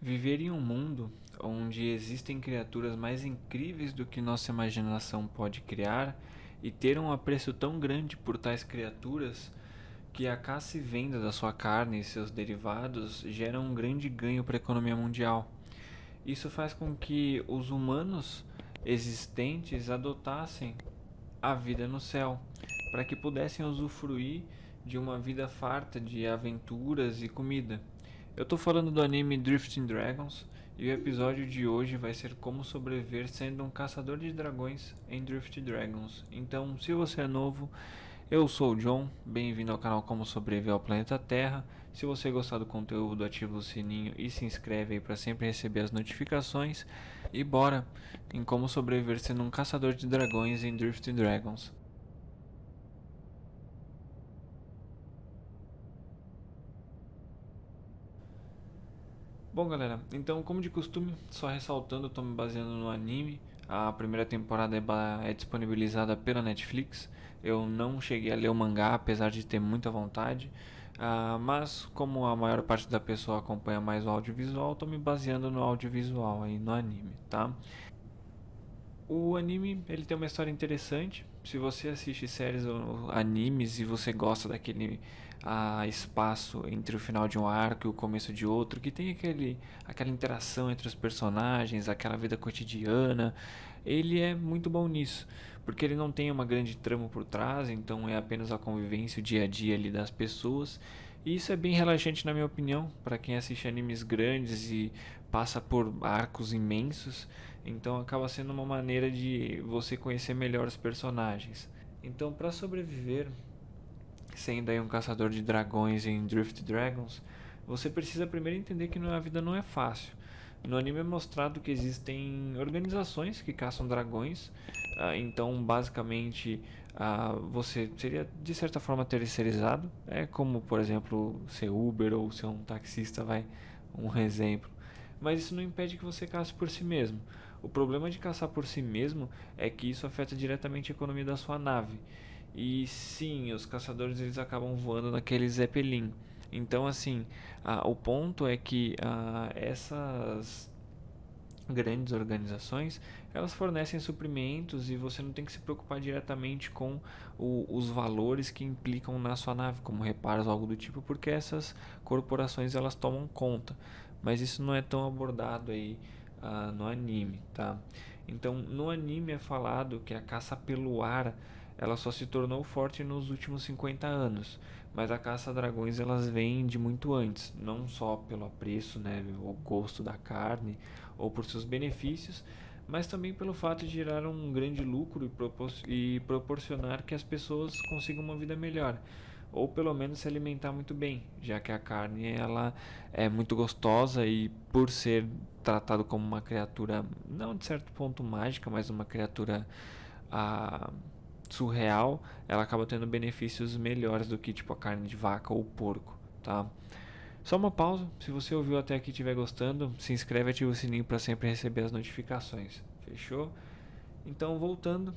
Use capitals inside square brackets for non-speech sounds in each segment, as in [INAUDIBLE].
Viver em um mundo onde existem criaturas mais incríveis do que nossa imaginação pode criar e ter um apreço tão grande por tais criaturas que a caça e venda da sua carne e seus derivados geram um grande ganho para a economia mundial. Isso faz com que os humanos existentes adotassem a vida no céu, para que pudessem usufruir de uma vida farta de aventuras e comida. Eu tô falando do anime Drifting Dragons e o episódio de hoje vai ser como sobreviver sendo um caçador de dragões em Drift Dragons. Então, se você é novo, eu sou o John, bem-vindo ao canal Como Sobreviver ao Planeta Terra. Se você gostar do conteúdo, ativa o sininho e se inscreve aí para sempre receber as notificações. E bora em como sobreviver sendo um caçador de dragões em Drift Dragons. Bom, galera, então, como de costume, só ressaltando, estou me baseando no anime. A primeira temporada é, é, disponibilizada pela Netflix. Eu não cheguei a ler o mangá, apesar de ter muita vontade. Uh, mas, como a maior parte da pessoa acompanha mais o audiovisual, estou me baseando no audiovisual aí no anime, tá? O anime ele tem uma história interessante. Se você assiste séries ou animes e você gosta daquele ah, espaço entre o final de um arco e o começo de outro, que tem aquele, aquela interação entre os personagens, aquela vida cotidiana, ele é muito bom nisso, porque ele não tem uma grande trama por trás, então é apenas a convivência, o dia a dia ali das pessoas e isso é bem relaxante na minha opinião, para quem assiste animes grandes e passa por arcos imensos, então acaba sendo uma maneira de você conhecer melhor os personagens. Então, para sobreviver, sendo aí um caçador de dragões em Drift Dragons, você precisa primeiro entender que a vida não é fácil. No anime é mostrado que existem organizações que caçam dragões, uh, então basicamente uh, você seria de certa forma terceirizado, é como por exemplo ser Uber ou ser um taxista, vai um exemplo. Mas isso não impede que você caça por si mesmo. O problema de caçar por si mesmo é que isso afeta diretamente a economia da sua nave. E sim, os caçadores eles acabam voando naquele Zeppelin. Então, assim, a, o ponto é que a, essas grandes organizações elas fornecem suprimentos e você não tem que se preocupar diretamente com o, os valores que implicam na sua nave como reparos ou algo do tipo porque essas corporações elas tomam conta mas isso não é tão abordado aí uh, no anime tá então no anime é falado que a caça pelo ar ela só se tornou forte nos últimos 50 anos, mas a caça a dragões elas vêm de muito antes, não só pelo apreço, né, o gosto da carne ou por seus benefícios, mas também pelo fato de gerar um grande lucro e, e proporcionar que as pessoas consigam uma vida melhor ou pelo menos se alimentar muito bem, já que a carne ela é muito gostosa e por ser tratado como uma criatura não de certo ponto mágica, mas uma criatura ah, surreal, ela acaba tendo benefícios melhores do que tipo a carne de vaca ou porco, tá? Só uma pausa, se você ouviu até aqui e estiver gostando, se inscreve e ativa o sininho para sempre receber as notificações. Fechou? Então, voltando,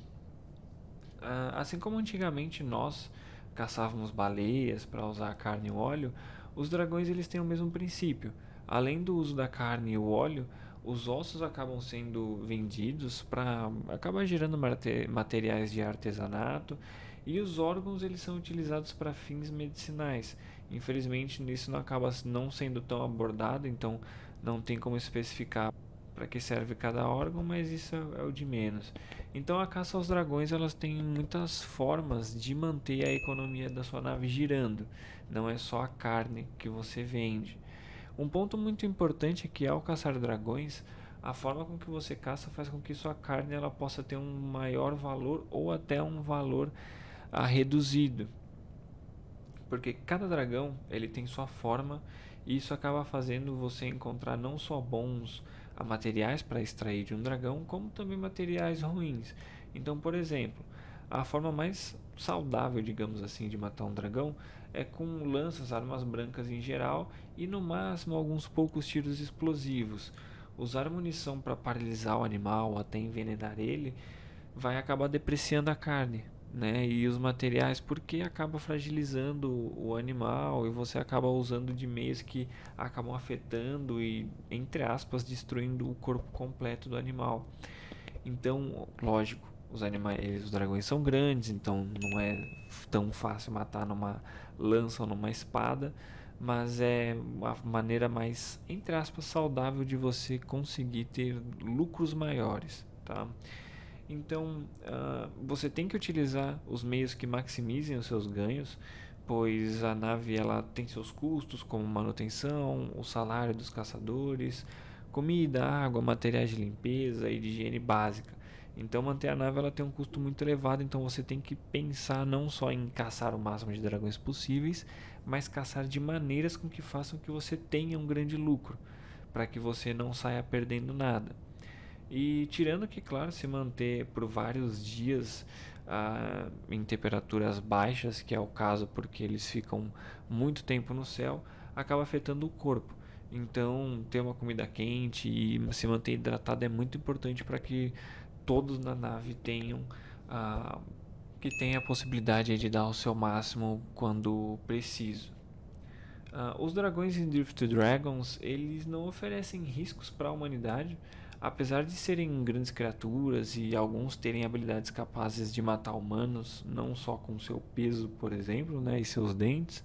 ah, assim como antigamente nós caçávamos baleias para usar a carne e o óleo, os dragões eles têm o mesmo princípio. Além do uso da carne e o óleo, os ossos acabam sendo vendidos para acabar gerando materiais de artesanato e os órgãos eles são utilizados para fins medicinais. Infelizmente, isso não acaba não sendo tão abordado, então não tem como especificar para que serve cada órgão, mas isso é, é, o de menos. Então a caça aos dragões elas têm muitas formas de manter a economia da sua nave girando. Não é só a carne que você vende. Um ponto muito importante é que ao caçar dragões, a forma com que você caça faz com que sua carne ela possa ter um maior valor ou até um valor ah, reduzido. Porque cada dragão ele tem sua forma e isso acaba fazendo você encontrar não só bons ah, materiais para extrair de um dragão, como também materiais ruins. Então, por exemplo, a forma mais saudável, digamos assim, de matar um dragão é com lanças, armas brancas em geral e no máximo alguns poucos tiros explosivos. Usar munição para paralisar o animal ou até envenenar ele vai acabar depreciando a carne. né? E os materiais porque acaba fragilizando o animal e você acaba usando de meios que acabam afetando e entre aspas destruindo o corpo completo do animal. Então, lógico, os animais, os dragões são grandes, então não é tão fácil matar numa lança ou numa espada, mas é uma maneira mais entre aspas saudável de você conseguir ter lucros maiores, tá? Então, uh, você tem que utilizar os meios que maximizem os seus ganhos, pois a nave ela tem seus custos, como manutenção, o salário dos caçadores, comida, água, materiais de limpeza e de higiene básica. Então, manter a nave ela tem um custo muito elevado, então você tem que pensar não só em caçar o máximo de dragões possíveis, mas caçar de maneiras com que façam que você tenha um grande lucro, para que você não saia perdendo nada. E tirando que, claro, se manter por vários dias ah, em temperaturas baixas, que é o caso porque eles ficam muito tempo no céu, acaba afetando o corpo. Então, ter uma comida quente e se manter hidratado é muito importante para que todos na nave tenham ah, que tenha a possibilidade de dar o seu máximo quando preciso. Uh, os dragões em Drift Dragons eles não oferecem riscos para a humanidade, Apesar de serem grandes criaturas e alguns terem habilidades capazes de matar humanos, não só com seu peso, por exemplo, né, e seus dentes,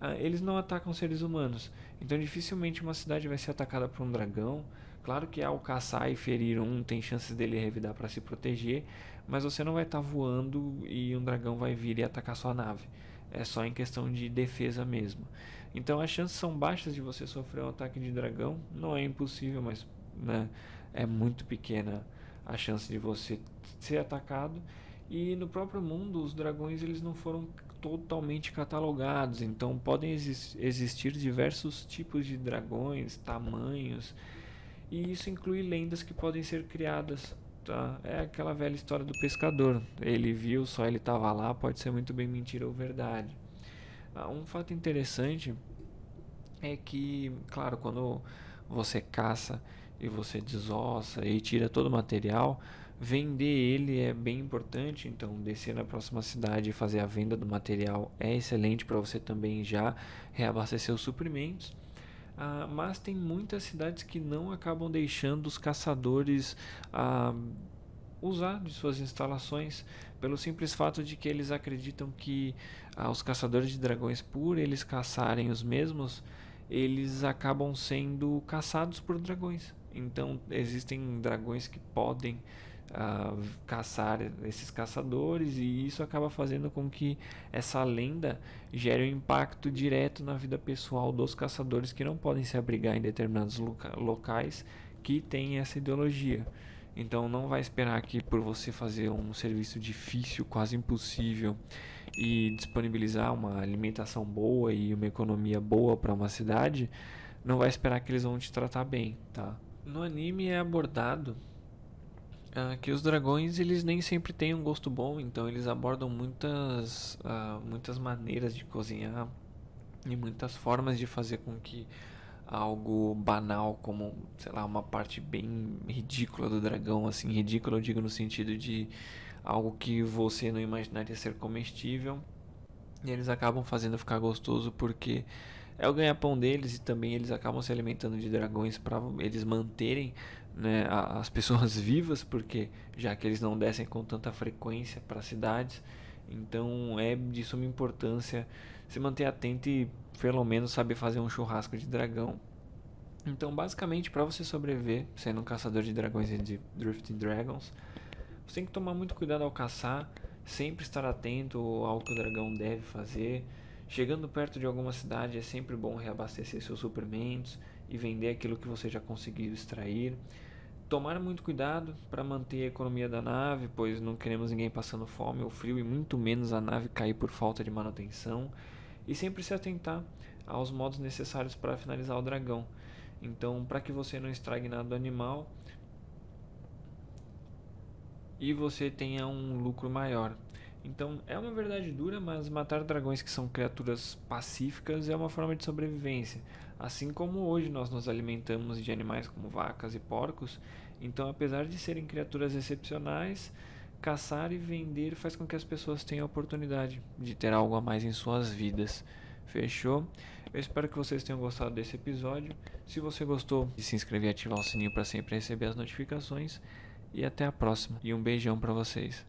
uh, eles não atacam seres humanos. Então dificilmente uma cidade vai ser atacada por um dragão. Claro que ao caçar e ferir um, tem chances dele revidar para se proteger, mas você não vai estar tá voando e um dragão vai vir e atacar sua nave. É só em questão de defesa mesmo. Então as chances são baixas de você sofrer um ataque de dragão. Não é impossível, mas né, é muito pequena a chance de você ser atacado. E no próprio mundo, os dragões eles não foram totalmente catalogados, então podem exi existir diversos tipos de dragões, tamanhos, e isso inclui lendas que podem ser criadas. Tá? É aquela velha história do pescador. Ele viu, só ele estava lá, pode ser muito bem mentira ou verdade. Ah, um fato interessante é que, claro, quando você caça e você desossa e tira todo o material, vender ele é bem importante. Então, descer na próxima cidade e fazer a venda do material é excelente para você também já reabastecer os suprimentos. Ah, mas tem muitas cidades que não acabam deixando os caçadores ah, usar de suas instalações pelo simples fato de que eles acreditam que ah, os caçadores de dragões, por eles caçarem os mesmos, eles acabam sendo caçados por dragões. Então existem dragões que podem uh, caçar esses caçadores e isso acaba fazendo com que essa lenda gere um impacto direto na vida pessoal dos caçadores que não podem se abrigar em determinados loca locais que têm essa ideologia. Então não vai esperar que por você fazer um serviço difícil, quase impossível e disponibilizar uma alimentação boa e uma economia boa para uma cidade, não vai esperar que eles vão te tratar bem, tá? No anime é abordado uh, que os dragões eles nem sempre têm um gosto bom, então eles abordam muitas, uh, muitas maneiras de cozinhar e muitas formas de fazer com que algo banal como, sei lá, uma parte bem ridícula do dragão, assim, ridícula eu digo no sentido de algo que você não imaginaria ser comestível, e eles acabam fazendo ficar gostoso porque é o ganha-pão deles e também eles acabam se alimentando de dragões para eles manterem né, as pessoas [LAUGHS] vivas, porque já que eles não descem com tanta frequência para cidades, então é de suma importância se manter atento e pelo menos saber fazer um churrasco de dragão. Então, basicamente, para você sobreviver, sendo um caçador de dragões e de Drifting Dragons, você tem que tomar muito cuidado ao caçar, sempre estar atento ao que o dragão deve fazer Chegando perto de alguma cidade é sempre bom reabastecer seus suprimentos e vender aquilo que você já conseguiu extrair. Tomar muito cuidado para manter a economia da nave, pois não queremos ninguém passando fome ou frio e muito menos a nave cair por falta de manutenção. E sempre se atentar aos modos necessários para finalizar o dragão. Então, para que você não estrague nada do animal e você tenha um lucro maior. Então é uma verdade dura, mas matar dragões que são criaturas pacíficas é uma forma de sobrevivência. Assim como hoje nós nos alimentamos de animais como vacas e porcos, então apesar de serem criaturas excepcionais, caçar e vender faz com que as pessoas tenham a oportunidade de ter algo a mais em suas vidas. Fechou? Eu espero que vocês tenham gostado desse episódio. Se você gostou, se inscrever e ativar o sininho para sempre receber as notificações. E até a próxima. E um beijão para vocês.